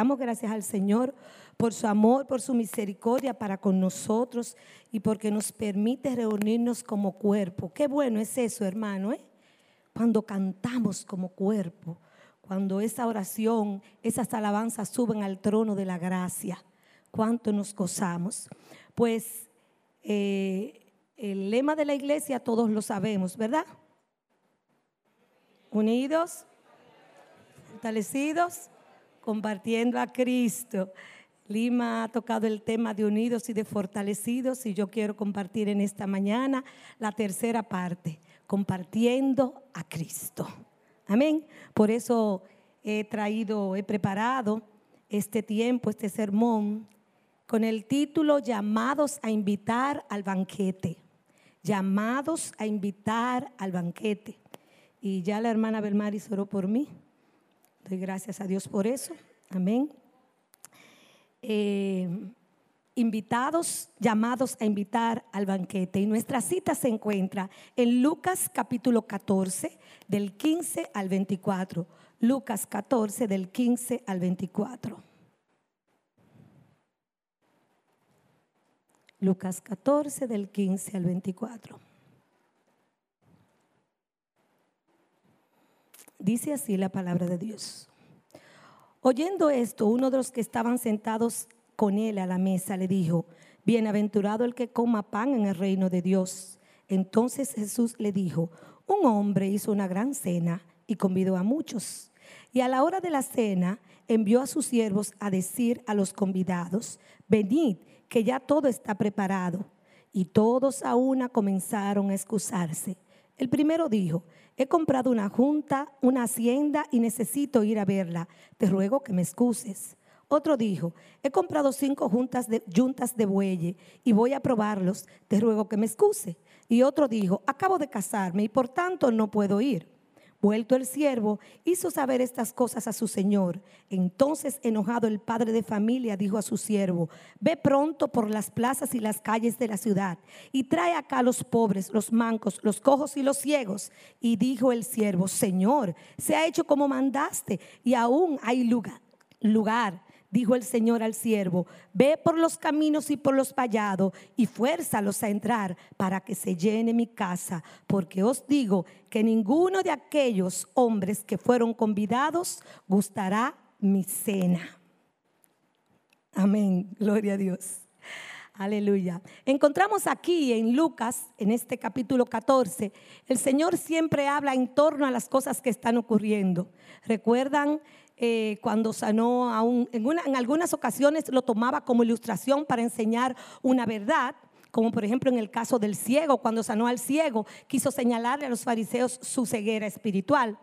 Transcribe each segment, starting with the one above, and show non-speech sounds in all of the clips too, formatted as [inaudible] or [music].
Damos gracias al Señor por su amor, por su misericordia para con nosotros y porque nos permite reunirnos como cuerpo. Qué bueno es eso, hermano, ¿eh? Cuando cantamos como cuerpo, cuando esa oración, esas alabanzas suben al trono de la gracia, cuánto nos gozamos. Pues eh, el lema de la iglesia todos lo sabemos, ¿verdad? Unidos, fortalecidos, compartiendo a Cristo. Lima ha tocado el tema de unidos y de fortalecidos y yo quiero compartir en esta mañana la tercera parte, compartiendo a Cristo. Amén. Por eso he traído, he preparado este tiempo, este sermón, con el título Llamados a invitar al banquete. Llamados a invitar al banquete. Y ya la hermana Belmaris oró por mí. Gracias a Dios por eso. Amén. Eh, invitados, llamados a invitar al banquete. Y nuestra cita se encuentra en Lucas capítulo 14, del 15 al 24. Lucas 14, del 15 al 24. Lucas 14, del 15 al 24. Dice así la palabra de Dios. Oyendo esto, uno de los que estaban sentados con él a la mesa le dijo, Bienaventurado el que coma pan en el reino de Dios. Entonces Jesús le dijo, un hombre hizo una gran cena y convidó a muchos. Y a la hora de la cena envió a sus siervos a decir a los convidados, venid, que ya todo está preparado. Y todos a una comenzaron a excusarse. El primero dijo, he comprado una junta, una hacienda y necesito ir a verla. Te ruego que me excuses. Otro dijo, he comprado cinco juntas de, juntas de bueyes y voy a probarlos. Te ruego que me excuse. Y otro dijo, acabo de casarme y por tanto no puedo ir. Vuelto el siervo, hizo saber estas cosas a su señor. Entonces, enojado el padre de familia, dijo a su siervo, ve pronto por las plazas y las calles de la ciudad y trae acá los pobres, los mancos, los cojos y los ciegos. Y dijo el siervo, Señor, se ha hecho como mandaste y aún hay lugar. lugar dijo el Señor al siervo, ve por los caminos y por los vallados y fuérzalos a entrar para que se llene mi casa, porque os digo que ninguno de aquellos hombres que fueron convidados gustará mi cena. Amén, gloria a Dios. Aleluya. Encontramos aquí en Lucas, en este capítulo 14, el Señor siempre habla en torno a las cosas que están ocurriendo. ¿Recuerdan eh, cuando sanó a un, en, en algunas ocasiones lo tomaba como ilustración para enseñar una verdad, como por ejemplo en el caso del ciego, cuando sanó al ciego, quiso señalarle a los fariseos su ceguera espiritual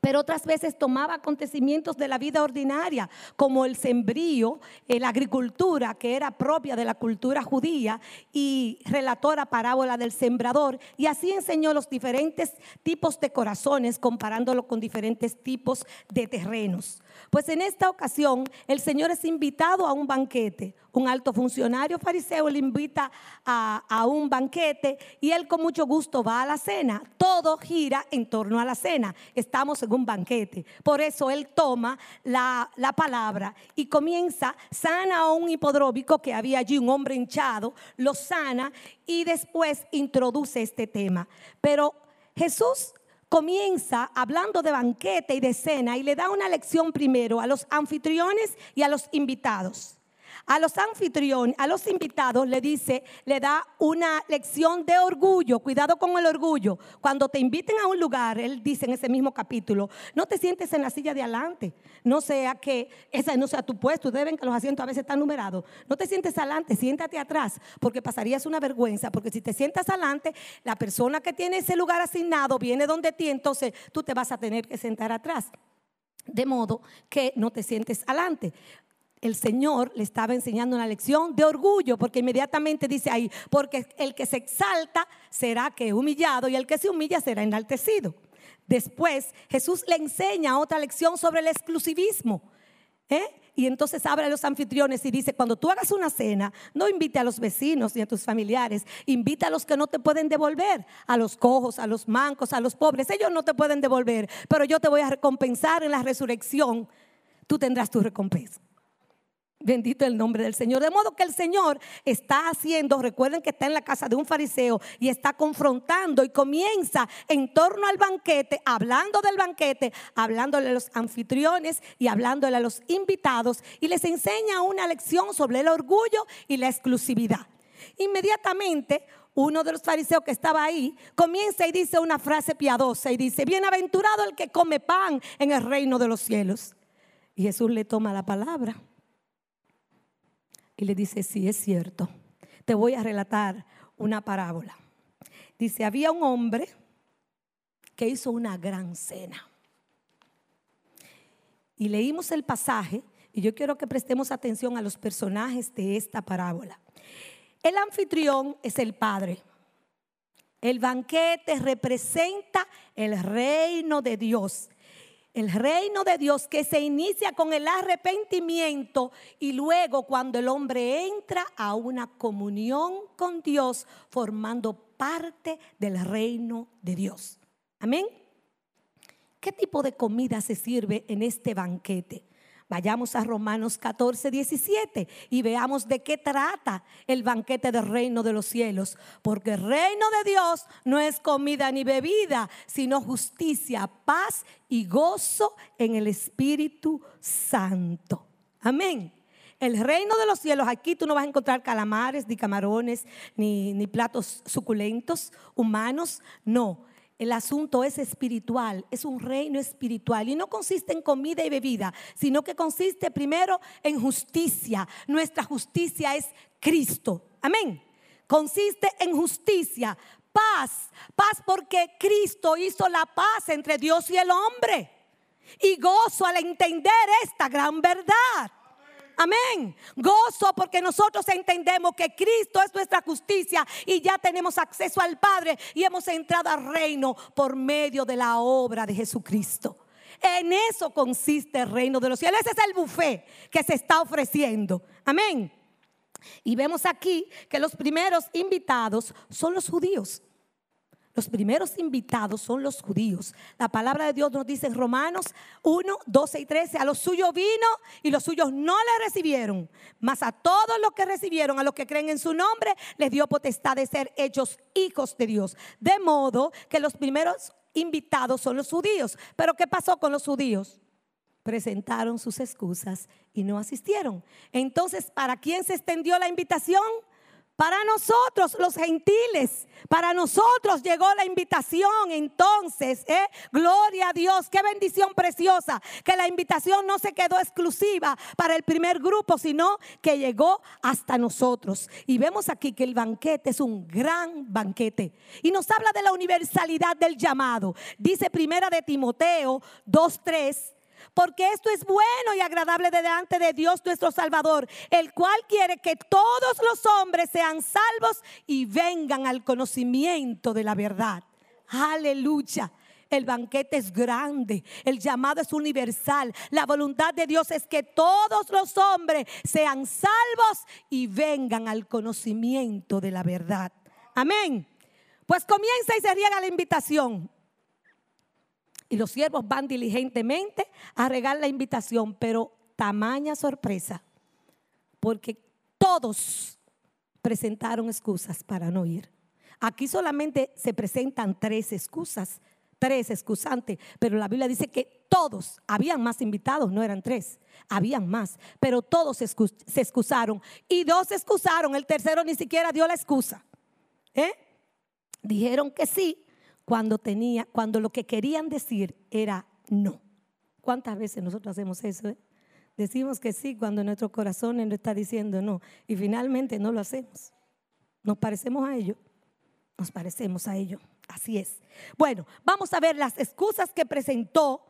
pero otras veces tomaba acontecimientos de la vida ordinaria, como el sembrío, eh, la agricultura, que era propia de la cultura judía, y relató la parábola del sembrador, y así enseñó los diferentes tipos de corazones, comparándolo con diferentes tipos de terrenos. Pues en esta ocasión el Señor es invitado a un banquete. Un alto funcionario fariseo le invita a, un banquete y él con mucho gusto va a la cena. Todo gira en torno a la cena. Estamos en un banquete. Por eso él toma la, la palabra y comienza, sana a un hipodrómico que había allí, un hombre hinchado, lo sana y después introduce este tema. Pero Jesús comienza hablando de banquete y de cena y le da una lección primero a los anfitriones y a los invitados. A los anfitriones, a los invitados le dice, le da una lección de orgullo. Cuidado con el orgullo. Cuando te inviten a un lugar, él dice en ese mismo capítulo, no te sientes en la silla de adelante. No sea que esa no sea tu puesto. Deben que los asientos a veces están numerados. No te sientes adelante, siéntate atrás, porque pasarías una vergüenza. Porque si te sientas adelante, la persona que tiene ese lugar asignado viene donde ti, entonces tú te vas a tener que sentar atrás. De modo que no te sientes adelante el Señor le estaba enseñando una lección de orgullo, porque inmediatamente dice ahí, porque el que se exalta será que humillado y el que se humilla será enaltecido. Después Jesús le enseña otra lección sobre el exclusivismo. ¿eh? Y entonces abre a los anfitriones y dice, cuando tú hagas una cena, no invite a los vecinos ni a tus familiares, invita a los que no te pueden devolver, a los cojos, a los mancos, a los pobres. Ellos no te pueden devolver, pero yo te voy a recompensar en la resurrección tú tendrás tu recompensa. Bendito el nombre del Señor. De modo que el Señor está haciendo, recuerden que está en la casa de un fariseo y está confrontando y comienza en torno al banquete, hablando del banquete, hablándole a los anfitriones y hablándole a los invitados y les enseña una lección sobre el orgullo y la exclusividad. Inmediatamente uno de los fariseos que estaba ahí comienza y dice una frase piadosa y dice, bienaventurado el que come pan en el reino de los cielos. Y Jesús le toma la palabra y le dice, sí, es cierto. Te voy a relatar una parábola. Dice, había un hombre que hizo una gran cena. Y leímos el pasaje y yo quiero que prestemos atención a los personajes de esta parábola. El anfitrión es el Padre. El banquete representa el reino de Dios el reino de Dios que se inicia con el arrepentimiento y luego cuando el hombre entra a una comunión con Dios formando parte del reino de Dios. Amén. ¿Qué tipo de comida se sirve en este banquete? Vayamos a Romanos 14, 17 y veamos de qué trata el banquete del reino de los cielos. Porque el reino de Dios no es comida ni bebida, sino justicia, paz y gozo en el Espíritu Santo. Amén. El reino de los cielos, aquí tú no vas a encontrar calamares, ni camarones, ni, ni platos suculentos humanos. No, el asunto es espiritual, es un reino espiritual y no consiste en comida y bebida, sino que consiste primero en justicia. Nuestra justicia es Cristo. Amén. Consiste en justicia, paz, paz porque Cristo hizo la paz entre Dios y el hombre. Y gozo al entender esta gran verdad. Amén. Gozo porque nosotros entendemos que Cristo es nuestra justicia y ya tenemos acceso al Padre y hemos entrado al reino por medio de la obra de Jesucristo. En eso consiste el reino de los cielos. Ese es el buffet que se está ofreciendo. Amén. Y vemos aquí que los primeros invitados son los judíos. Los primeros invitados son los judíos. La palabra de Dios nos dice en Romanos 1, 12 y 13, a los suyos vino y los suyos no le recibieron, mas a todos los que recibieron, a los que creen en su nombre, les dio potestad de ser hechos hijos de Dios. De modo que los primeros invitados son los judíos. Pero ¿qué pasó con los judíos? Presentaron sus excusas y no asistieron. Entonces, ¿para quién se extendió la invitación? Para nosotros, los gentiles, para nosotros llegó la invitación. Entonces, ¿eh? gloria a Dios, qué bendición preciosa, que la invitación no se quedó exclusiva para el primer grupo, sino que llegó hasta nosotros. Y vemos aquí que el banquete es un gran banquete. Y nos habla de la universalidad del llamado. Dice primera de Timoteo 2.3 porque esto es bueno y agradable delante de Dios nuestro Salvador, el cual quiere que todos los hombres sean salvos y vengan al conocimiento de la verdad. Aleluya. El banquete es grande, el llamado es universal. La voluntad de Dios es que todos los hombres sean salvos y vengan al conocimiento de la verdad. Amén. Pues comienza y se riega la invitación. Y los siervos van diligentemente a regar la invitación, pero tamaña sorpresa, porque todos presentaron excusas para no ir. Aquí solamente se presentan tres excusas, tres excusantes, pero la Biblia dice que todos, habían más invitados, no eran tres, habían más, pero todos se excusaron y dos se excusaron, el tercero ni siquiera dio la excusa. ¿eh? Dijeron que sí, cuando tenía, cuando lo que querían decir era no. ¿Cuántas veces nosotros hacemos eso? Eh? Decimos que sí cuando nuestro corazón nos está diciendo no y finalmente no lo hacemos. Nos parecemos a ello. Nos parecemos a ello. Así es. Bueno, vamos a ver las excusas que presentó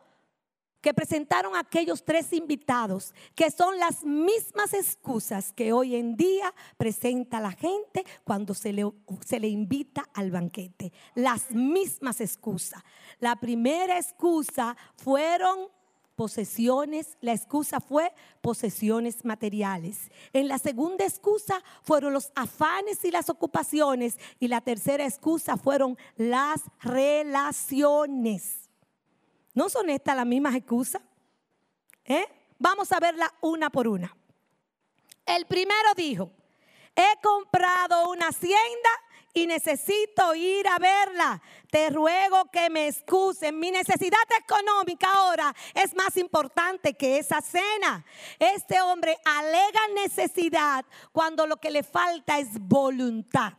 que presentaron aquellos tres invitados, que son las mismas excusas que hoy en día presenta la gente cuando se le, se le invita al banquete. Las mismas excusas. La primera excusa fueron posesiones, la excusa fue posesiones materiales. En la segunda excusa fueron los afanes y las ocupaciones y la tercera excusa fueron las relaciones. ¿No son estas las mismas excusas? ¿Eh? Vamos a verla una por una. El primero dijo, he comprado una hacienda y necesito ir a verla. Te ruego que me excusen. Mi necesidad económica ahora es más importante que esa cena. Este hombre alega necesidad cuando lo que le falta es voluntad.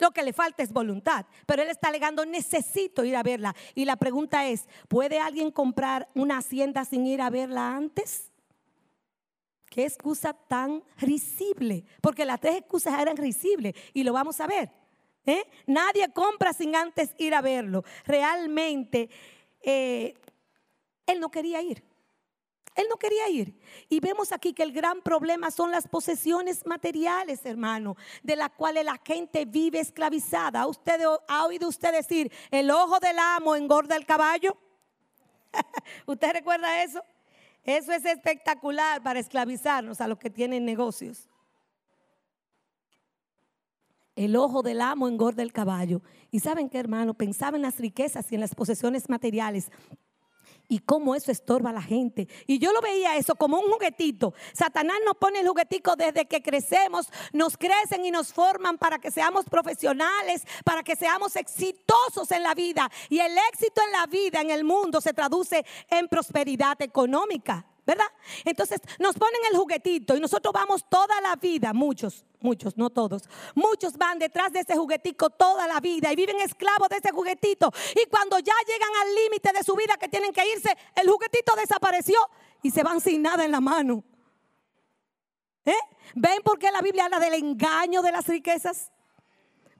Lo que le falta es voluntad. Pero él está alegando, necesito ir a verla. Y la pregunta es, ¿puede alguien comprar una hacienda sin ir a verla antes? Qué excusa tan risible, porque las tres excusas eran risibles y lo vamos a ver. ¿eh? Nadie compra sin antes ir a verlo. Realmente, eh, él no quería ir. Él no quería ir. Y vemos aquí que el gran problema son las posesiones materiales, hermano, de las cuales la gente vive esclavizada. ¿Usted ha oído usted decir, el ojo del amo engorda el caballo? [laughs] ¿Usted recuerda eso? Eso es espectacular para esclavizarnos a los que tienen negocios. El ojo del amo engorda el caballo. Y saben qué, hermano, pensaba en las riquezas y en las posesiones materiales y cómo eso estorba a la gente. Y yo lo veía eso como un juguetito. Satanás nos pone el juguetico desde que crecemos, nos crecen y nos forman para que seamos profesionales, para que seamos exitosos en la vida. Y el éxito en la vida, en el mundo, se traduce en prosperidad económica. ¿Verdad? Entonces nos ponen el juguetito y nosotros vamos toda la vida, muchos, muchos, no todos, muchos van detrás de ese juguetito toda la vida y viven esclavos de ese juguetito. Y cuando ya llegan al límite de su vida que tienen que irse, el juguetito desapareció y se van sin nada en la mano. ¿Eh? ¿Ven por qué la Biblia habla del engaño de las riquezas?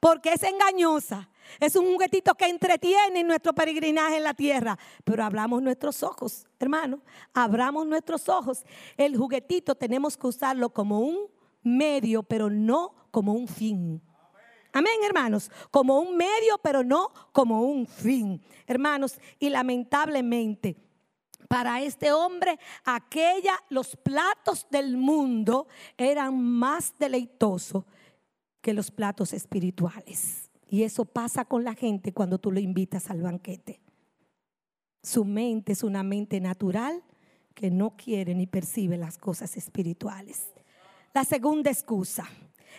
Porque es engañosa. Es un juguetito que entretiene nuestro peregrinaje en la tierra. Pero hablamos nuestros ojos, hermano. Abramos nuestros ojos. El juguetito tenemos que usarlo como un medio, pero no como un fin. Amén, hermanos. Como un medio, pero no como un fin. Hermanos, y lamentablemente para este hombre aquella los platos del mundo eran más deleitosos que los platos espirituales. Y eso pasa con la gente cuando tú lo invitas al banquete. Su mente es una mente natural que no quiere ni percibe las cosas espirituales. La segunda excusa.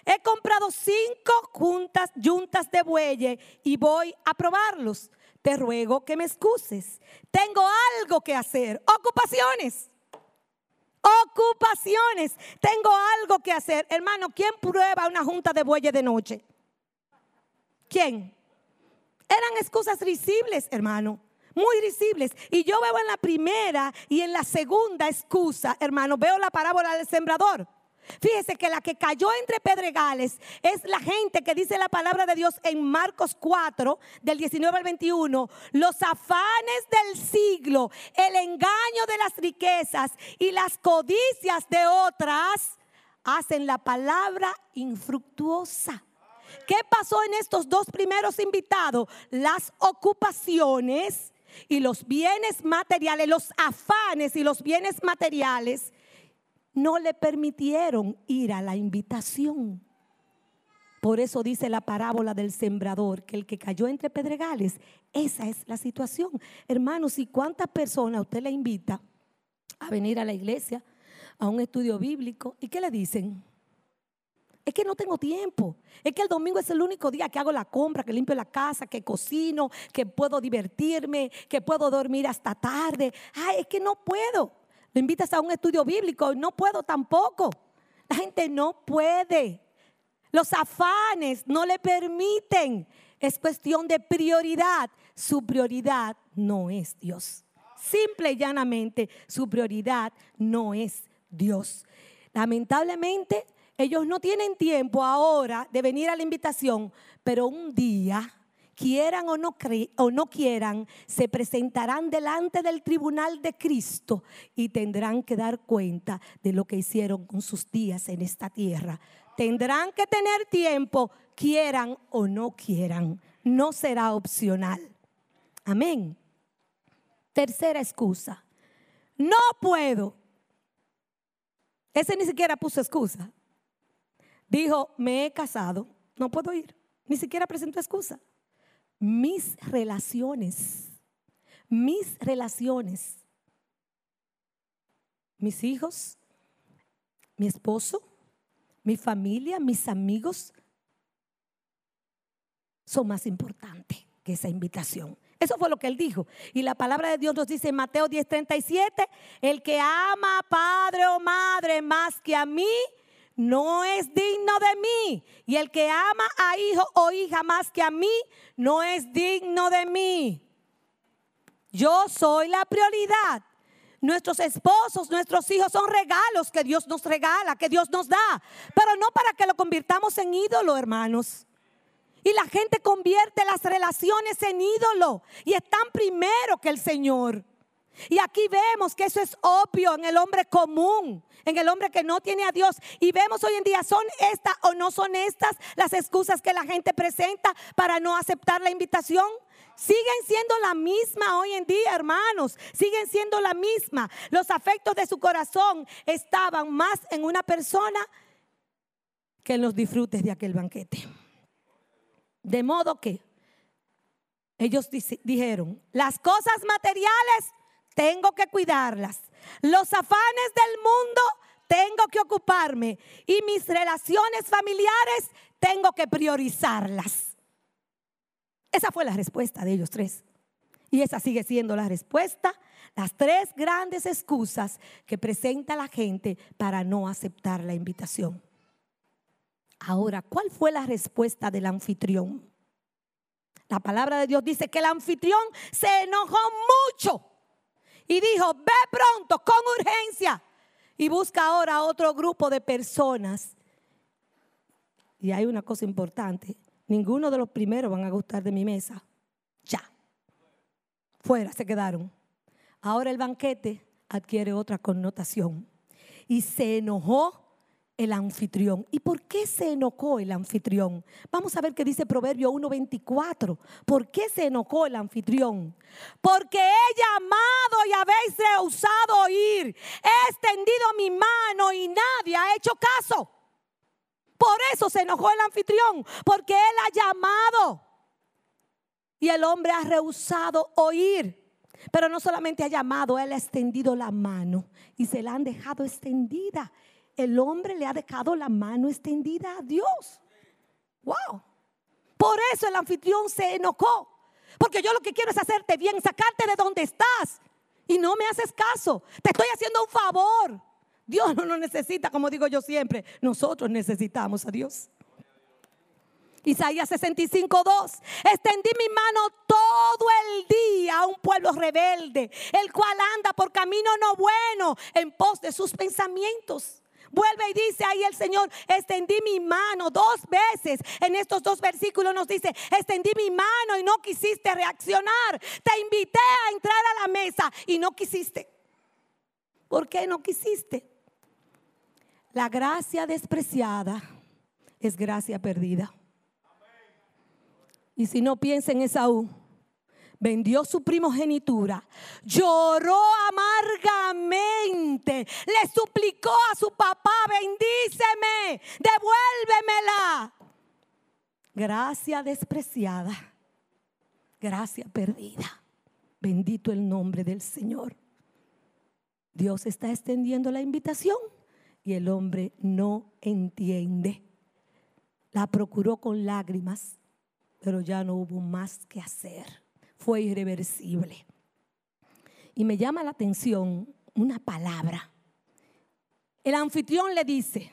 He comprado cinco juntas, yuntas de bueyes y voy a probarlos. Te ruego que me excuses. Tengo algo que hacer. Ocupaciones. Ocupaciones. Tengo algo que hacer. Hermano, ¿quién prueba una junta de bueyes de noche? ¿Quién? Eran excusas risibles, hermano. Muy risibles. Y yo veo en la primera y en la segunda excusa, hermano, veo la parábola del sembrador. Fíjese que la que cayó entre pedregales es la gente que dice la palabra de Dios en Marcos 4, del 19 al 21. Los afanes del siglo, el engaño de las riquezas y las codicias de otras hacen la palabra infructuosa. ¿Qué pasó en estos dos primeros invitados? Las ocupaciones y los bienes materiales, los afanes y los bienes materiales no le permitieron ir a la invitación. Por eso dice la parábola del sembrador, que el que cayó entre pedregales, esa es la situación. Hermanos, ¿y cuántas personas usted le invita a venir a la iglesia, a un estudio bíblico? ¿Y qué le dicen? Es que no tengo tiempo. Es que el domingo es el único día que hago la compra, que limpio la casa, que cocino, que puedo divertirme, que puedo dormir hasta tarde. Ay, es que no puedo. Lo invitas a un estudio bíblico, no puedo tampoco. La gente no puede. Los afanes no le permiten. Es cuestión de prioridad. Su prioridad no es Dios. Simple y llanamente, su prioridad no es Dios. Lamentablemente, ellos no tienen tiempo ahora de venir a la invitación, pero un día, quieran o no, o no quieran, se presentarán delante del tribunal de Cristo y tendrán que dar cuenta de lo que hicieron con sus días en esta tierra. Tendrán que tener tiempo, quieran o no quieran. No será opcional. Amén. Tercera excusa. No puedo. Ese ni siquiera puso excusa. Dijo, me he casado, no puedo ir. Ni siquiera presentó excusa. Mis relaciones, mis relaciones. mis hijos, mi esposo, mi familia, mis amigos, son más importantes que esa invitación. Eso fue lo que él dijo. Y la palabra de Dios nos dice en Mateo 10:37, el que ama a padre o madre más que a mí, no es digno de mí. Y el que ama a hijo o hija más que a mí, no es digno de mí. Yo soy la prioridad. Nuestros esposos, nuestros hijos son regalos que Dios nos regala, que Dios nos da, pero no para que lo convirtamos en ídolo, hermanos. Y la gente convierte las relaciones en ídolo y están primero que el Señor. Y aquí vemos que eso es obvio en el hombre común, en el hombre que no tiene a Dios. Y vemos hoy en día, ¿son estas o no son estas las excusas que la gente presenta para no aceptar la invitación? Siguen siendo la misma hoy en día, hermanos. Siguen siendo la misma. Los afectos de su corazón estaban más en una persona que en los disfrutes de aquel banquete. De modo que ellos dijeron, las cosas materiales tengo que cuidarlas. Los afanes del mundo tengo que ocuparme. Y mis relaciones familiares tengo que priorizarlas. Esa fue la respuesta de ellos tres. Y esa sigue siendo la respuesta. Las tres grandes excusas que presenta la gente para no aceptar la invitación. Ahora, ¿cuál fue la respuesta del anfitrión? La palabra de Dios dice que el anfitrión se enojó mucho y dijo, ve pronto, con urgencia. Y busca ahora otro grupo de personas. Y hay una cosa importante, ninguno de los primeros van a gustar de mi mesa. Ya. Fuera se quedaron. Ahora el banquete adquiere otra connotación. Y se enojó el anfitrión. ¿Y por qué se enojó el anfitrión? Vamos a ver qué dice Proverbio 1.24. ¿Por qué se enojó el anfitrión? Porque he llamado y habéis rehusado oír. He extendido mi mano y nadie ha hecho caso. Por eso se enojó el anfitrión, porque él ha llamado y el hombre ha rehusado oír. Pero no solamente ha llamado, él ha extendido la mano y se la han dejado extendida el hombre le ha dejado la mano extendida a Dios. Wow. Por eso el anfitrión se enojó. Porque yo lo que quiero es hacerte bien, sacarte de donde estás. Y no me haces caso. Te estoy haciendo un favor. Dios no lo necesita, como digo yo siempre. Nosotros necesitamos a Dios. Isaías 65, 2. Extendí mi mano todo el día a un pueblo rebelde, el cual anda por camino no bueno en pos de sus pensamientos. Vuelve y dice ahí el Señor, extendí mi mano dos veces. En estos dos versículos nos dice, extendí mi mano y no quisiste reaccionar. Te invité a entrar a la mesa y no quisiste. ¿Por qué no quisiste? La gracia despreciada es gracia perdida. Y si no piensa en Esaú, vendió su primogenitura, lloró le suplicó a su papá, bendíceme, devuélvemela. Gracia despreciada, gracia perdida. Bendito el nombre del Señor. Dios está extendiendo la invitación y el hombre no entiende. La procuró con lágrimas, pero ya no hubo más que hacer fue irreversible. Y me llama la atención una palabra. El anfitrión le dice,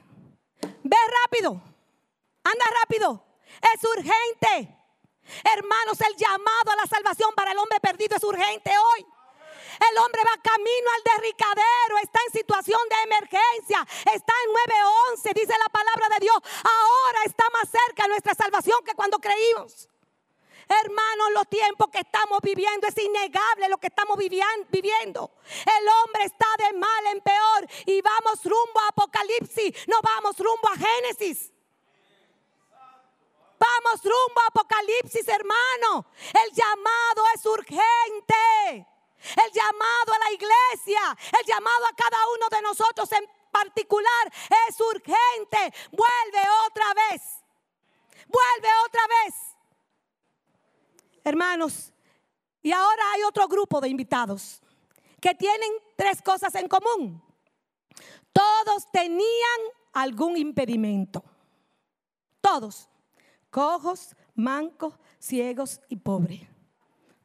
ve rápido, anda rápido, es urgente. Hermanos, el llamado a la salvación para el hombre perdido es urgente hoy. El hombre va camino al derricadero, está en situación de emergencia, está en 911, dice la palabra de Dios. Ahora está más cerca nuestra salvación que cuando creímos. Hermanos, los tiempos que estamos viviendo es innegable lo que estamos viviendo. El hombre está de mal en peor y vamos rumbo a Apocalipsis, no vamos rumbo a Génesis. Vamos rumbo a Apocalipsis, hermano. El llamado es urgente. El llamado a la iglesia, el llamado a cada uno de nosotros en particular es urgente. Vuelve otra vez. Vuelve otra vez. Hermanos, y ahora hay otro grupo de invitados que tienen tres cosas en común. Todos tenían algún impedimento. Todos. Cojos, mancos, ciegos y pobres.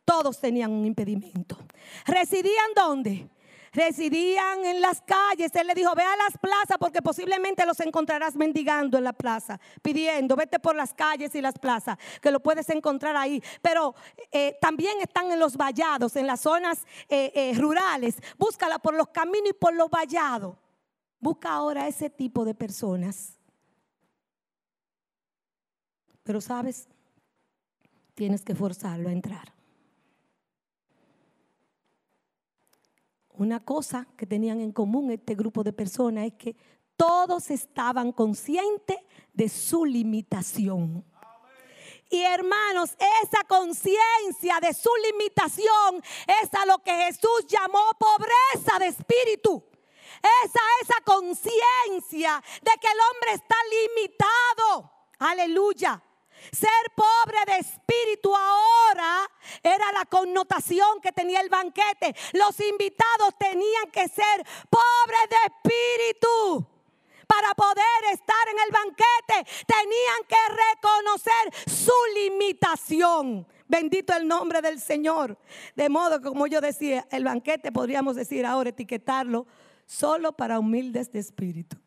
Todos tenían un impedimento. ¿Residían dónde? Residían en las calles. Él le dijo, ve a las plazas porque posiblemente los encontrarás mendigando en la plaza, pidiendo, vete por las calles y las plazas, que lo puedes encontrar ahí. Pero eh, también están en los vallados, en las zonas eh, eh, rurales. Búscala por los caminos y por los vallados. Busca ahora ese tipo de personas. Pero sabes, tienes que forzarlo a entrar. Una cosa que tenían en común este grupo de personas es que todos estaban conscientes de su limitación. Y hermanos, esa conciencia de su limitación es a lo que Jesús llamó pobreza de espíritu. Esa, esa conciencia de que el hombre está limitado. Aleluya. Ser pobre de espíritu ahora era la connotación que tenía el banquete. Los invitados tenían que ser pobres de espíritu. Para poder estar en el banquete tenían que reconocer su limitación. Bendito el nombre del Señor. De modo que, como yo decía, el banquete podríamos decir ahora, etiquetarlo, solo para humildes de espíritu.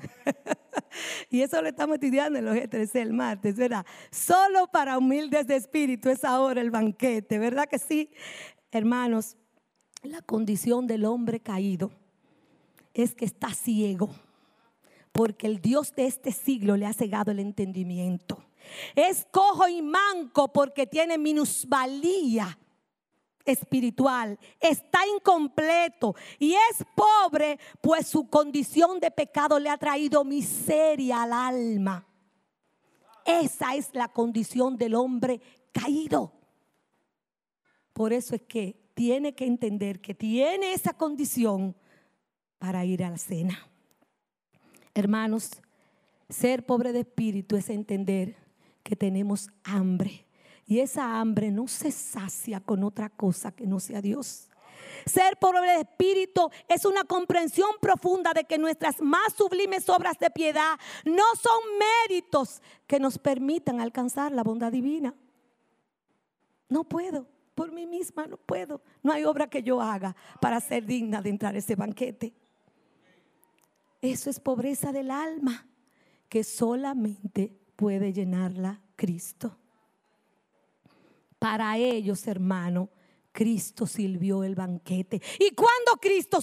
[laughs] y eso lo estamos estudiando en los G3 el martes, ¿verdad? Solo para humildes de espíritu es ahora el banquete, ¿verdad que sí? Hermanos, la condición del hombre caído es que está ciego, porque el Dios de este siglo le ha cegado el entendimiento. Es cojo y manco porque tiene minusvalía espiritual, está incompleto y es pobre, pues su condición de pecado le ha traído miseria al alma. Esa es la condición del hombre caído. Por eso es que tiene que entender que tiene esa condición para ir a la cena. Hermanos, ser pobre de espíritu es entender que tenemos hambre y esa hambre no se sacia con otra cosa que no sea Dios. Ser pobre de espíritu es una comprensión profunda de que nuestras más sublimes obras de piedad no son méritos que nos permitan alcanzar la bondad divina. No puedo, por mí misma no puedo. No hay obra que yo haga para ser digna de entrar a ese banquete. Eso es pobreza del alma que solamente puede llenarla Cristo. Para ellos, hermano, Cristo sirvió el banquete. ¿Y cuando Cristo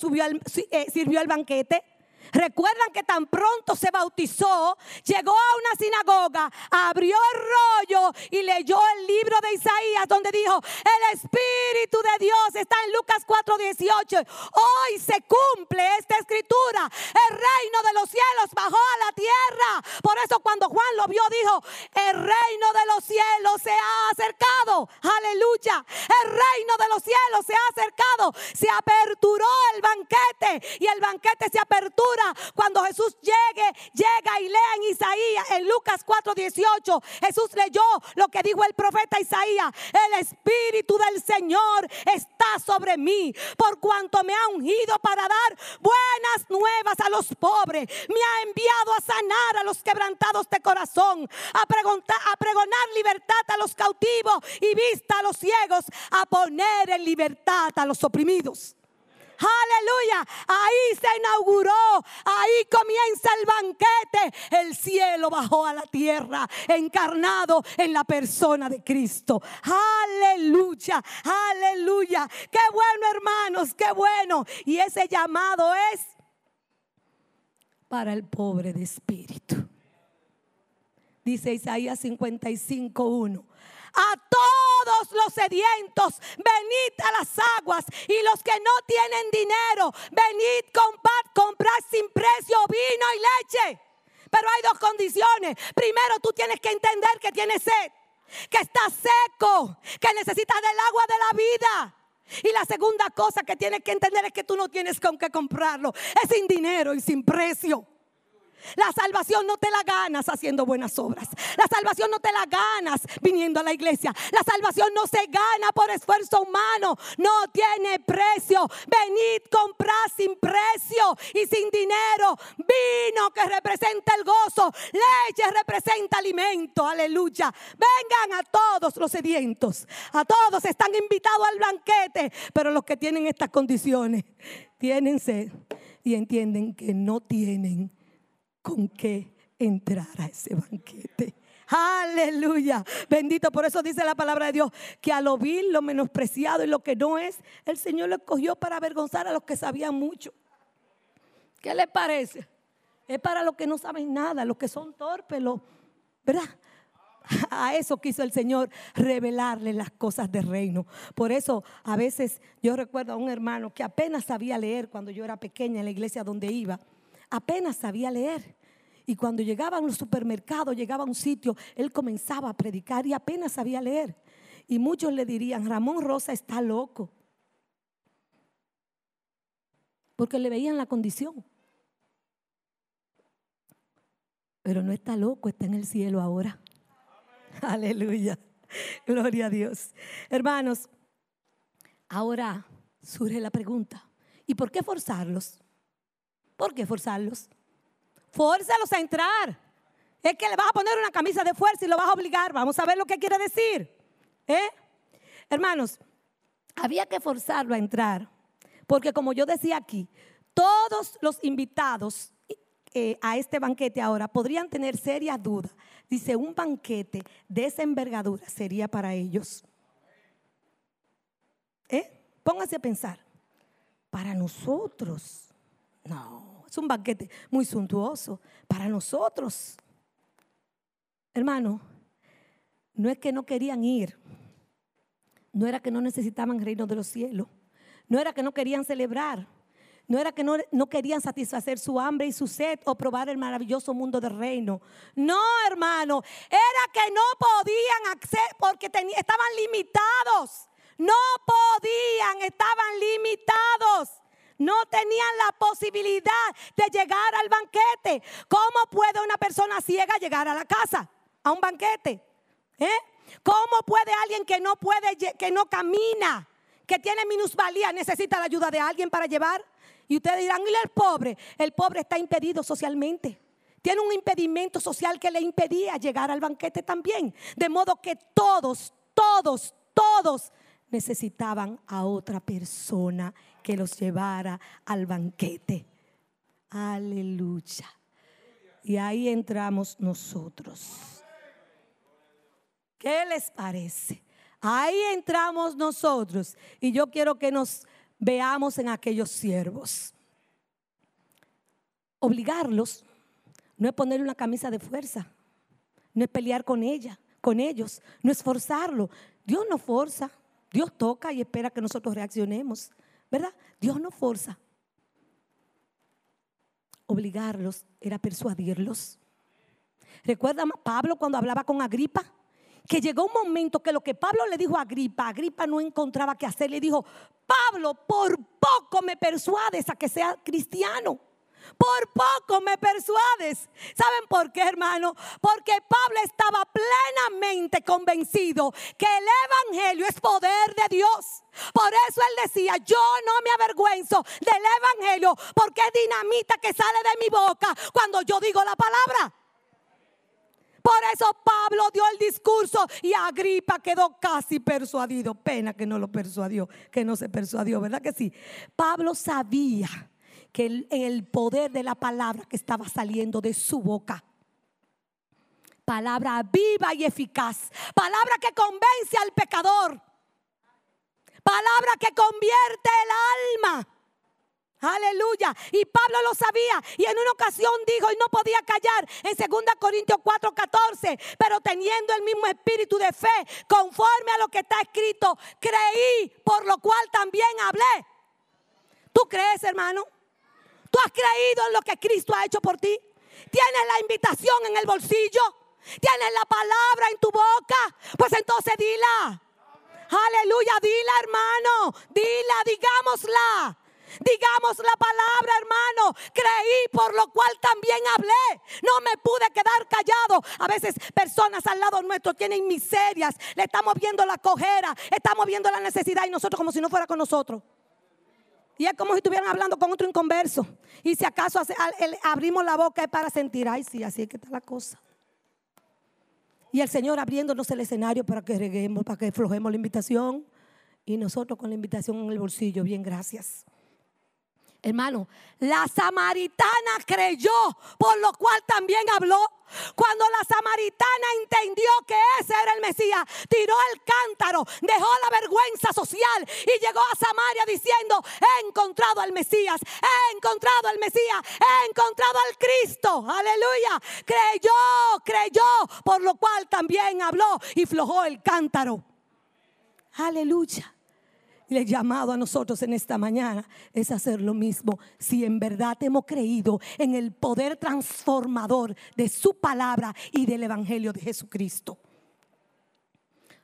eh, sirvió el banquete? Recuerdan que tan pronto se bautizó, llegó a una sinagoga, abrió el rollo y leyó el libro de Isaías donde dijo, el Espíritu de Dios está en Lucas 4:18. Hoy se cumple esta escritura. El reino de los cielos bajó a la tierra. Por eso cuando Juan lo vio dijo, el reino de los cielos se ha acercado. Aleluya. El reino de los cielos se ha acercado. Se aperturó el banquete y el banquete se apertura cuando Jesús llegue, llega y lea en Isaías, en Lucas 4:18, Jesús leyó lo que dijo el profeta Isaías, el Espíritu del Señor está sobre mí, por cuanto me ha ungido para dar buenas nuevas a los pobres, me ha enviado a sanar a los quebrantados de corazón, a, a pregonar libertad a los cautivos y vista a los ciegos, a poner en libertad a los oprimidos. Aleluya. Ahí se inauguró. Ahí comienza el banquete. El cielo bajó a la tierra, encarnado en la persona de Cristo. Aleluya. Aleluya. Qué bueno, hermanos. Qué bueno. Y ese llamado es para el pobre de espíritu. Dice Isaías 55.1 a todos los sedientos, venid a las aguas y los que no tienen dinero, venid comprar, comprar sin precio vino y leche. Pero hay dos condiciones. Primero tú tienes que entender que tienes sed, que estás seco, que necesitas del agua de la vida. Y la segunda cosa que tienes que entender es que tú no tienes con qué comprarlo. Es sin dinero y sin precio. La salvación no te la ganas haciendo buenas obras. La salvación no te la ganas viniendo a la iglesia. La salvación no se gana por esfuerzo humano. No tiene precio. Venid, comprad sin precio y sin dinero. Vino que representa el gozo. Leche representa alimento. Aleluya. Vengan a todos los sedientos. A todos están invitados al banquete. Pero los que tienen estas condiciones tienen sed y entienden que no tienen con qué entrar a ese banquete. Aleluya. Bendito. Por eso dice la palabra de Dios que a lo vil, lo menospreciado y lo que no es, el Señor lo escogió para avergonzar a los que sabían mucho. ¿Qué le parece? Es para los que no saben nada, los que son torpes, ¿verdad? A eso quiso el Señor revelarle las cosas del reino. Por eso a veces yo recuerdo a un hermano que apenas sabía leer cuando yo era pequeña en la iglesia donde iba. Apenas sabía leer. Y cuando llegaba a un supermercado, llegaba a un sitio, él comenzaba a predicar y apenas sabía leer. Y muchos le dirían, Ramón Rosa está loco. Porque le veían la condición. Pero no está loco, está en el cielo ahora. [laughs] Aleluya. Gloria a Dios. Hermanos, ahora surge la pregunta, ¿y por qué forzarlos? ¿Por qué forzarlos? Fórzalos a entrar. Es que le vas a poner una camisa de fuerza y lo vas a obligar. Vamos a ver lo que quiere decir. ¿Eh? Hermanos, había que forzarlo a entrar. Porque como yo decía aquí, todos los invitados eh, a este banquete ahora podrían tener serias dudas. Dice, un banquete de esa envergadura sería para ellos. ¿Eh? Póngase a pensar. Para nosotros. No es un banquete muy suntuoso para nosotros. Hermano, no es que no querían ir, no era que no necesitaban reino de los cielos, no era que no querían celebrar, no era que no, no, querían satisfacer su hambre y su sed o probar el maravilloso mundo del reino. No, hermano, era que no podían acceder porque estaban limitados. No podían, estaban limitados no tenían la posibilidad de llegar al banquete. ¿Cómo puede una persona ciega llegar a la casa, a un banquete? ¿Eh? ¿Cómo puede alguien que no puede, que no camina, que tiene minusvalía, necesita la ayuda de alguien para llevar? Y ustedes dirán, ¿y el pobre? El pobre está impedido socialmente. Tiene un impedimento social que le impedía llegar al banquete también. De modo que todos, todos, todos necesitaban a otra persona que los llevara al banquete. Aleluya. Y ahí entramos nosotros. ¿Qué les parece? Ahí entramos nosotros. Y yo quiero que nos veamos en aquellos siervos. Obligarlos no es ponerle una camisa de fuerza, no es pelear con ella, con ellos, no es forzarlo. Dios no forza. Dios toca y espera que nosotros reaccionemos, ¿verdad? Dios no forza. Obligarlos era persuadirlos. ¿Recuerda Pablo cuando hablaba con Agripa? Que llegó un momento que lo que Pablo le dijo a Agripa, Agripa no encontraba qué hacer. Le dijo, Pablo, por poco me persuades a que sea cristiano. Por poco me persuades. ¿Saben por qué, hermano? Porque Pablo estaba plenamente convencido que el Evangelio es poder de Dios. Por eso él decía, yo no me avergüenzo del Evangelio porque es dinamita que sale de mi boca cuando yo digo la palabra. Por eso Pablo dio el discurso y Agripa quedó casi persuadido. Pena que no lo persuadió, que no se persuadió, ¿verdad que sí? Pablo sabía que el, el poder de la palabra que estaba saliendo de su boca. Palabra viva y eficaz. Palabra que convence al pecador. Palabra que convierte el alma. Aleluya. Y Pablo lo sabía. Y en una ocasión dijo, y no podía callar, en 2 Corintios 4:14, pero teniendo el mismo espíritu de fe, conforme a lo que está escrito, creí, por lo cual también hablé. ¿Tú crees, hermano? ¿Tú has creído en lo que Cristo ha hecho por ti? ¿Tienes la invitación en el bolsillo? ¿Tienes la palabra en tu boca? Pues entonces dila. Aleluya, dila hermano. Dila, digámosla. Digamos la palabra, hermano. Creí, por lo cual también hablé. No me pude quedar callado. A veces personas al lado nuestro tienen miserias. Le estamos viendo la cojera, estamos viendo la necesidad y nosotros como si no fuera con nosotros. Y es como si estuvieran hablando con otro inconverso. Y si acaso abrimos la boca es para sentir, ay, sí, así es que está la cosa. Y el Señor abriéndonos el escenario para que reguemos, para que flojemos la invitación. Y nosotros con la invitación en el bolsillo, bien, gracias. Hermano, la samaritana creyó, por lo cual también habló. Cuando la samaritana entendió que ese era el Mesías, tiró el cántaro, dejó la vergüenza social y llegó a Samaria diciendo, he encontrado al Mesías, he encontrado al Mesías, he encontrado al Cristo. Aleluya. Creyó, creyó, por lo cual también habló y flojó el cántaro. Aleluya. El llamado a nosotros en esta mañana es hacer lo mismo. Si en verdad hemos creído en el poder transformador de su palabra y del Evangelio de Jesucristo.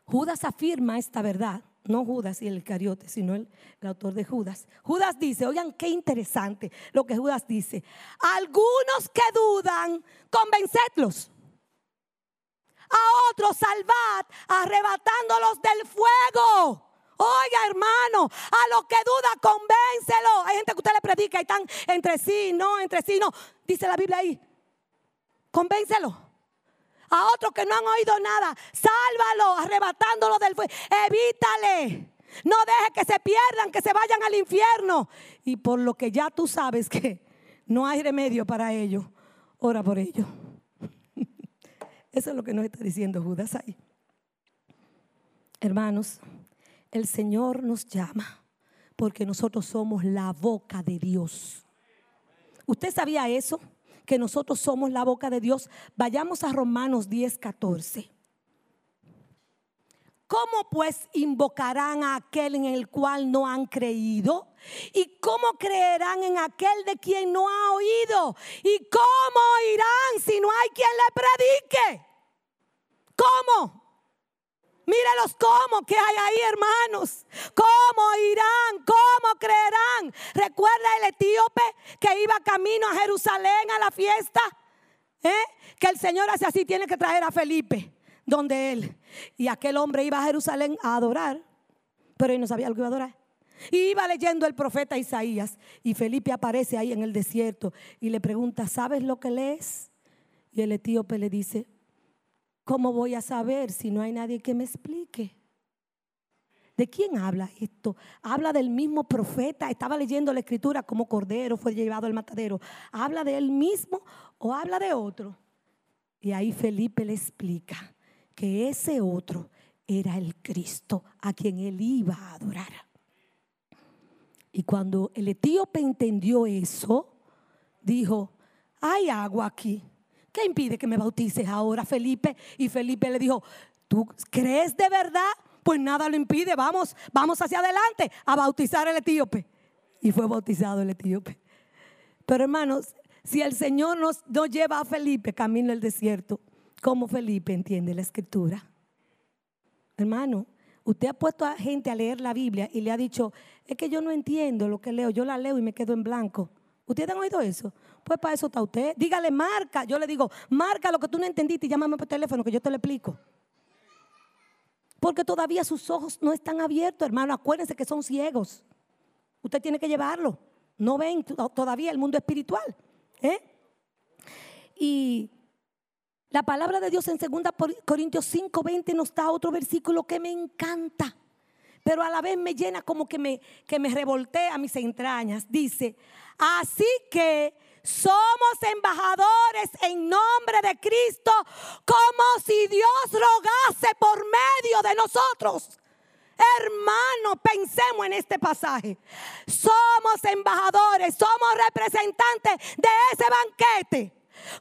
Judas afirma esta verdad. No Judas y el cariote, sino el, el autor de Judas. Judas dice, oigan qué interesante lo que Judas dice. Algunos que dudan, convencedlos. A otros salvad, arrebatándolos del fuego. Oiga, hermano, a los que duda, convéncelo. Hay gente que usted le predica y están entre sí, no, entre sí, no. Dice la Biblia ahí. Convéncelo. A otros que no han oído nada, sálvalo, arrebatándolo del fuego. Evítale. No deje que se pierdan, que se vayan al infierno. Y por lo que ya tú sabes que no hay remedio para ello, ora por ello. [laughs] Eso es lo que nos está diciendo Judas ahí. Hermanos, el Señor nos llama porque nosotros somos la boca de Dios. ¿Usted sabía eso? Que nosotros somos la boca de Dios. Vayamos a Romanos 10, 14. ¿Cómo pues invocarán a aquel en el cual no han creído? ¿Y cómo creerán en aquel de quien no ha oído? ¿Y cómo irán si no hay quien le predique? ¿Cómo? Mírelos cómo que hay ahí, hermanos. ¿Cómo irán? ¿Cómo creerán? ¿Recuerda el etíope que iba camino a Jerusalén a la fiesta? ¿Eh? Que el Señor hace así, tiene que traer a Felipe, donde él. Y aquel hombre iba a Jerusalén a adorar, pero él no sabía lo que iba a adorar. Y iba leyendo el profeta Isaías y Felipe aparece ahí en el desierto y le pregunta, ¿sabes lo que lees? Y el etíope le dice, ¿Cómo voy a saber si no hay nadie que me explique? ¿De quién habla esto? Habla del mismo profeta. Estaba leyendo la escritura como cordero fue llevado al matadero. ¿Habla de él mismo o habla de otro? Y ahí Felipe le explica que ese otro era el Cristo a quien él iba a adorar. Y cuando el etíope entendió eso, dijo, hay agua aquí. ¿Qué impide que me bautices ahora, Felipe? Y Felipe le dijo, ¿tú crees de verdad? Pues nada lo impide, vamos, vamos hacia adelante a bautizar al etíope. Y fue bautizado el etíope. Pero hermanos, si el Señor nos, nos lleva a Felipe camino al desierto, ¿cómo Felipe entiende la escritura? Hermano, usted ha puesto a gente a leer la Biblia y le ha dicho, es que yo no entiendo lo que leo, yo la leo y me quedo en blanco. ¿Ustedes han oído eso? Pues para eso está usted. Dígale, marca. Yo le digo, marca lo que tú no entendiste y llámame por teléfono que yo te lo explico. Porque todavía sus ojos no están abiertos, hermano. Acuérdense que son ciegos. Usted tiene que llevarlo. No ven todavía el mundo espiritual. ¿eh? Y la palabra de Dios en 2 Corintios 5, 20 nos da otro versículo que me encanta pero a la vez me llena como que me, que me revoltea mis entrañas. Dice, así que somos embajadores en nombre de Cristo como si Dios rogase por medio de nosotros. Hermano, pensemos en este pasaje. Somos embajadores, somos representantes de ese banquete.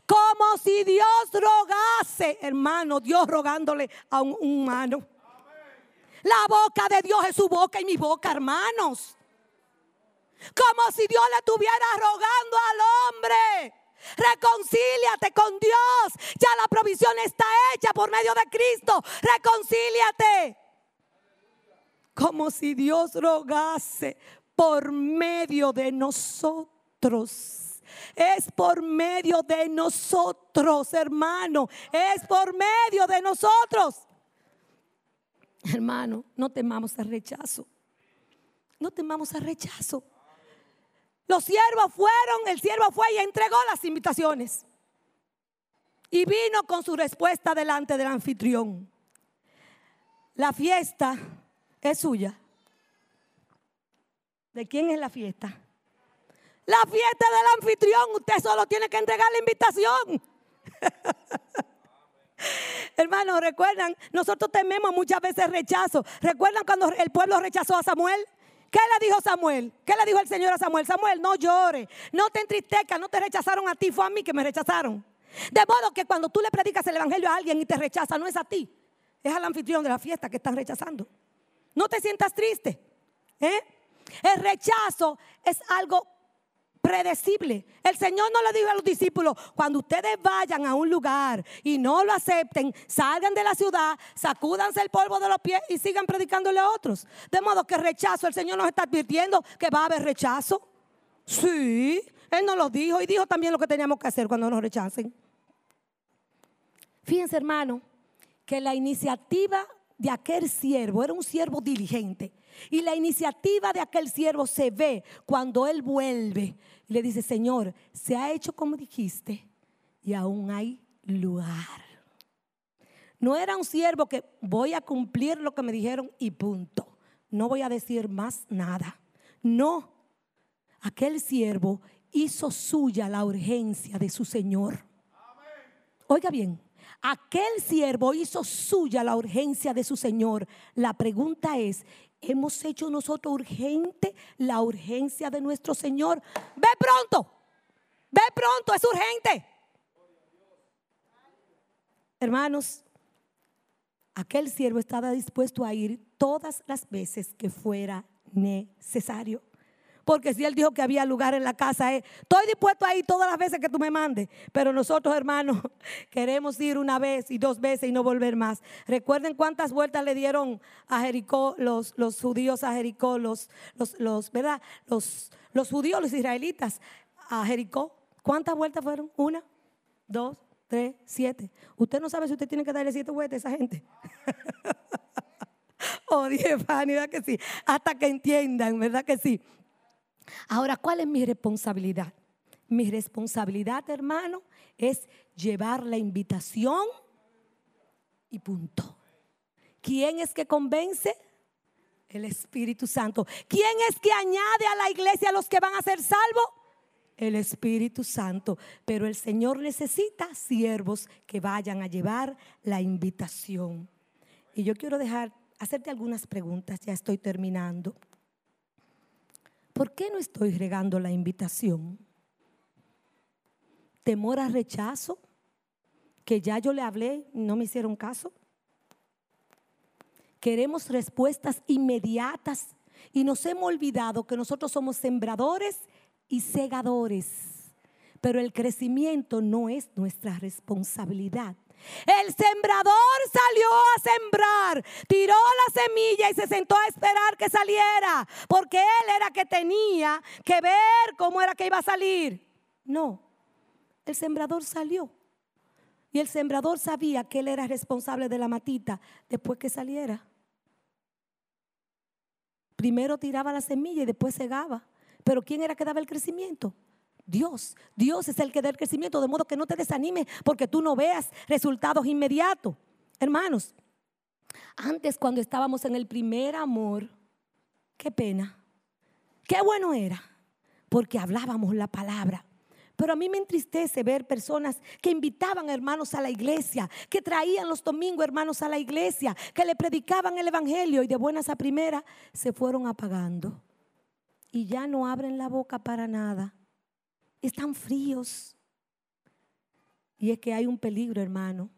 Como si Dios rogase, hermano, Dios rogándole a un humano. La boca de Dios es su boca y mi boca, hermanos. Como si Dios le estuviera rogando al hombre. Reconcíliate con Dios. Ya la provisión está hecha por medio de Cristo. Reconcíliate. Como si Dios rogase por medio de nosotros. Es por medio de nosotros, hermano. Es por medio de nosotros. Hermano, no temamos el rechazo. No temamos el rechazo. Los siervos fueron, el siervo fue y entregó las invitaciones. Y vino con su respuesta delante del anfitrión. La fiesta es suya. ¿De quién es la fiesta? La fiesta del anfitrión. Usted solo tiene que entregar la invitación. [laughs] Hermanos, recuerdan, nosotros tememos muchas veces rechazo. ¿Recuerdan cuando el pueblo rechazó a Samuel? ¿Qué le dijo Samuel? ¿Qué le dijo el Señor a Samuel? Samuel, no llore, no te entristezcas, no te rechazaron a ti, fue a mí que me rechazaron. De modo que cuando tú le predicas el evangelio a alguien y te rechaza, no es a ti, es al anfitrión de la fiesta que estás rechazando. No te sientas triste. ¿eh? El rechazo es algo predecible. El Señor no le dijo a los discípulos, cuando ustedes vayan a un lugar y no lo acepten, salgan de la ciudad, sacúdanse el polvo de los pies y sigan predicándole a otros. De modo que rechazo, el Señor nos está advirtiendo que va a haber rechazo. Sí, Él nos lo dijo y dijo también lo que teníamos que hacer cuando nos rechacen. Fíjense hermano, que la iniciativa de aquel siervo era un siervo diligente. Y la iniciativa de aquel siervo se ve cuando él vuelve y le dice, Señor, se ha hecho como dijiste y aún hay lugar. No era un siervo que voy a cumplir lo que me dijeron y punto. No voy a decir más nada. No, aquel siervo hizo suya la urgencia de su Señor. Oiga bien, aquel siervo hizo suya la urgencia de su Señor. La pregunta es, hemos hecho nosotros urgente la urgencia de nuestro Señor. Ve pronto, ve pronto, es urgente. Hermanos, aquel siervo estaba dispuesto a ir todas las veces que fuera necesario. Porque si él dijo que había lugar en la casa, eh, estoy dispuesto a ir todas las veces que tú me mandes. Pero nosotros, hermanos, [laughs] queremos ir una vez y dos veces y no volver más. Recuerden cuántas vueltas le dieron a Jericó los, judíos a Jericó, los, los, los, ¿verdad? Los, los judíos, los israelitas a Jericó. ¿Cuántas vueltas fueron? Una, dos, tres, siete. Usted no sabe si usted tiene que darle siete vueltas a esa gente. [laughs] oh, Fanny, ¿verdad que sí? Hasta que entiendan, ¿verdad que sí? Ahora, ¿cuál es mi responsabilidad? Mi responsabilidad, hermano, es llevar la invitación y punto. ¿Quién es que convence? El Espíritu Santo. ¿Quién es que añade a la iglesia a los que van a ser salvos? El Espíritu Santo. Pero el Señor necesita siervos que vayan a llevar la invitación. Y yo quiero dejar, hacerte algunas preguntas, ya estoy terminando. ¿Por qué no estoy regando la invitación? ¿Temor a rechazo? ¿Que ya yo le hablé y no me hicieron caso? Queremos respuestas inmediatas y nos hemos olvidado que nosotros somos sembradores y segadores. Pero el crecimiento no es nuestra responsabilidad. El sembrador salió a sembrar, tiró la semilla y se sentó a esperar que saliera, porque él era que tenía que ver cómo era que iba a salir. No, el sembrador salió. Y el sembrador sabía que él era responsable de la matita después que saliera. Primero tiraba la semilla y después segaba. Pero ¿quién era que daba el crecimiento? Dios. Dios es el que da el crecimiento, de modo que no te desanimes porque tú no veas resultados inmediatos. Hermanos, antes cuando estábamos en el primer amor, qué pena, qué bueno era, porque hablábamos la palabra. Pero a mí me entristece ver personas que invitaban hermanos a la iglesia, que traían los domingos hermanos a la iglesia, que le predicaban el evangelio y de buenas a primeras se fueron apagando. Y ya no abren la boca para nada están fríos. Y es que hay un peligro, hermano.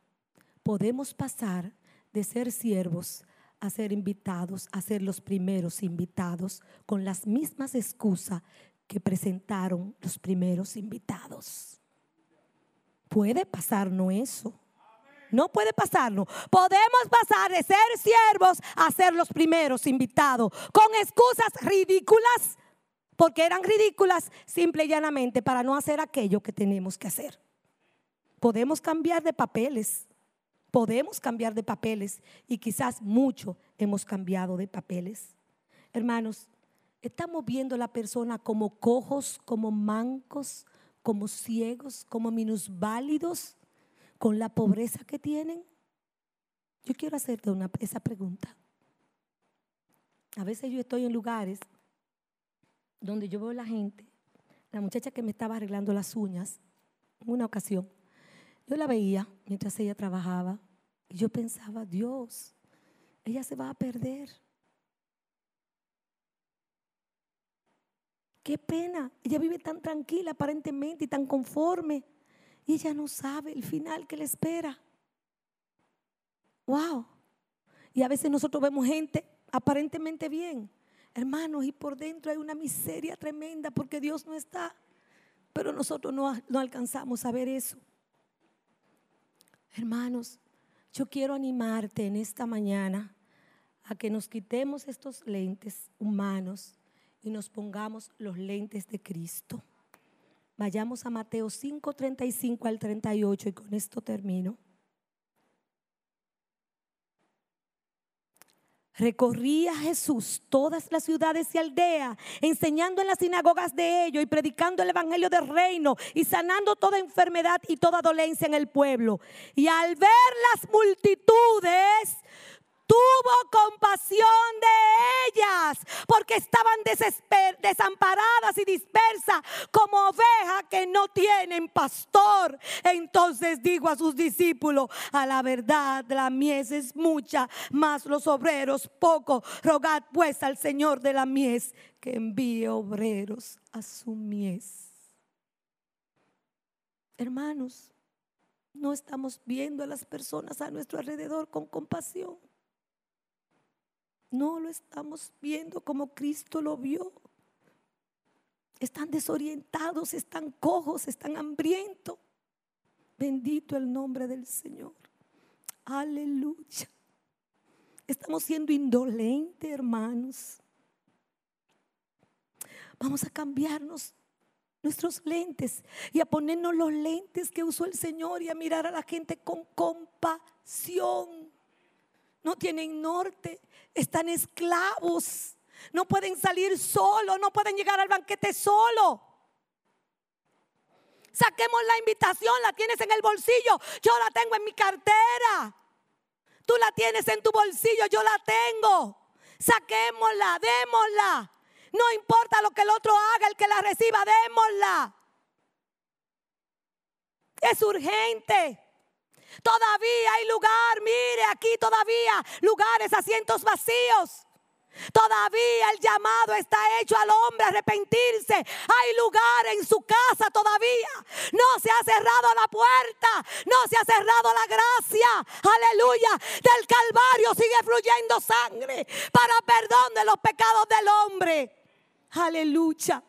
Podemos pasar de ser siervos a ser invitados, a ser los primeros invitados, con las mismas excusas que presentaron los primeros invitados. Puede pasarnos eso. No puede pasarnos. Podemos pasar de ser siervos a ser los primeros invitados, con excusas ridículas porque eran ridículas simple y llanamente para no hacer aquello que tenemos que hacer. Podemos cambiar de papeles, podemos cambiar de papeles y quizás mucho hemos cambiado de papeles. Hermanos, estamos viendo a la persona como cojos, como mancos, como ciegos, como minusválidos, con la pobreza que tienen. Yo quiero hacerte una, esa pregunta. A veces yo estoy en lugares donde yo veo la gente, la muchacha que me estaba arreglando las uñas, en una ocasión, yo la veía mientras ella trabajaba y yo pensaba, Dios, ella se va a perder. Qué pena, ella vive tan tranquila aparentemente y tan conforme y ella no sabe el final que le espera. Wow. Y a veces nosotros vemos gente aparentemente bien, hermanos, y por dentro hay una miseria tremenda porque Dios no está. Pero nosotros no, no alcanzamos a ver eso. Hermanos, yo quiero animarte en esta mañana a que nos quitemos estos lentes humanos y nos pongamos los lentes de Cristo. Vayamos a Mateo 5, 35 al 38 y con esto termino. Recorría Jesús todas las ciudades y aldeas, enseñando en las sinagogas de ellos y predicando el evangelio del reino y sanando toda enfermedad y toda dolencia en el pueblo. Y al ver las multitudes, tuvo compasión de ellas, porque estaban desamparadas y dispersas como ovejas que no tienen pastor. Entonces dijo a sus discípulos, a la verdad la mies es mucha, mas los obreros poco. Rogad pues al Señor de la mies que envíe obreros a su mies. Hermanos, no estamos viendo a las personas a nuestro alrededor con compasión. No lo estamos viendo como Cristo lo vio. Están desorientados, están cojos, están hambrientos. Bendito el nombre del Señor. Aleluya. Estamos siendo indolentes, hermanos. Vamos a cambiarnos nuestros lentes y a ponernos los lentes que usó el Señor y a mirar a la gente con compasión. No tienen norte, están esclavos. No pueden salir solo, no pueden llegar al banquete solo. Saquemos la invitación, la tienes en el bolsillo, yo la tengo en mi cartera. Tú la tienes en tu bolsillo, yo la tengo. Saquémosla, démosla. No importa lo que el otro haga, el que la reciba, démosla. Es urgente. Todavía hay lugar, mire aquí todavía lugares, asientos vacíos. Todavía el llamado está hecho al hombre a arrepentirse. Hay lugar en su casa todavía. No se ha cerrado la puerta. No se ha cerrado la gracia. Aleluya. Del Calvario sigue fluyendo sangre para perdón de los pecados del hombre. Aleluya.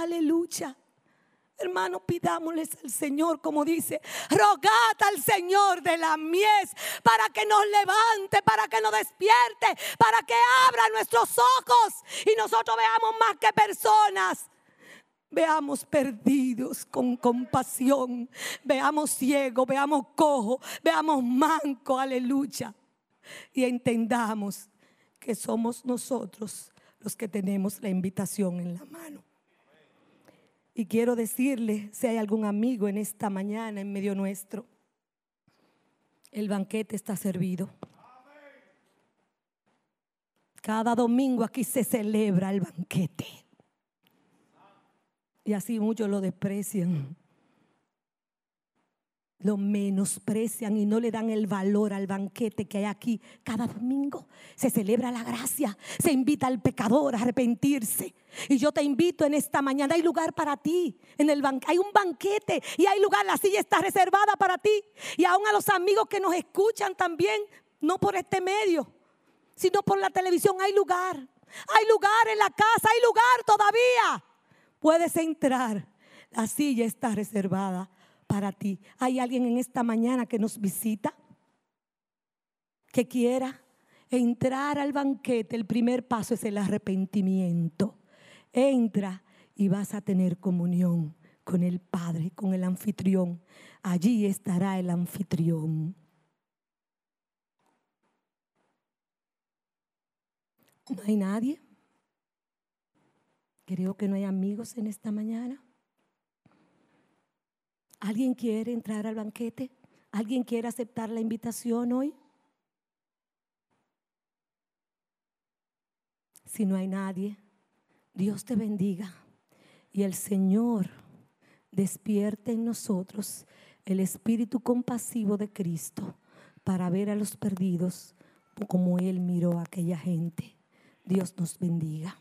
Aleluya. Hermano, pidámosles al Señor, como dice, rogad al Señor de la mies para que nos levante, para que nos despierte, para que abra nuestros ojos y nosotros veamos más que personas. Veamos perdidos con compasión, veamos ciego, veamos cojo, veamos manco, aleluya. Y entendamos que somos nosotros los que tenemos la invitación en la mano. Y quiero decirle, si hay algún amigo en esta mañana en medio nuestro, el banquete está servido. Cada domingo aquí se celebra el banquete. Y así muchos lo desprecian lo menosprecian y no le dan el valor al banquete que hay aquí. Cada domingo se celebra la gracia, se invita al pecador a arrepentirse. Y yo te invito en esta mañana, hay lugar para ti. En el hay un banquete y hay lugar, la silla está reservada para ti. Y aún a los amigos que nos escuchan también, no por este medio, sino por la televisión, hay lugar. Hay lugar en la casa, hay lugar todavía. Puedes entrar. La silla está reservada para ti. ¿Hay alguien en esta mañana que nos visita? Que quiera entrar al banquete. El primer paso es el arrepentimiento. entra y vas a tener comunión con el Padre, con el anfitrión. Allí estará el anfitrión. ¿No hay nadie? Creo que no hay amigos en esta mañana. ¿Alguien quiere entrar al banquete? ¿Alguien quiere aceptar la invitación hoy? Si no hay nadie, Dios te bendiga y el Señor despierte en nosotros el espíritu compasivo de Cristo para ver a los perdidos como Él miró a aquella gente. Dios nos bendiga.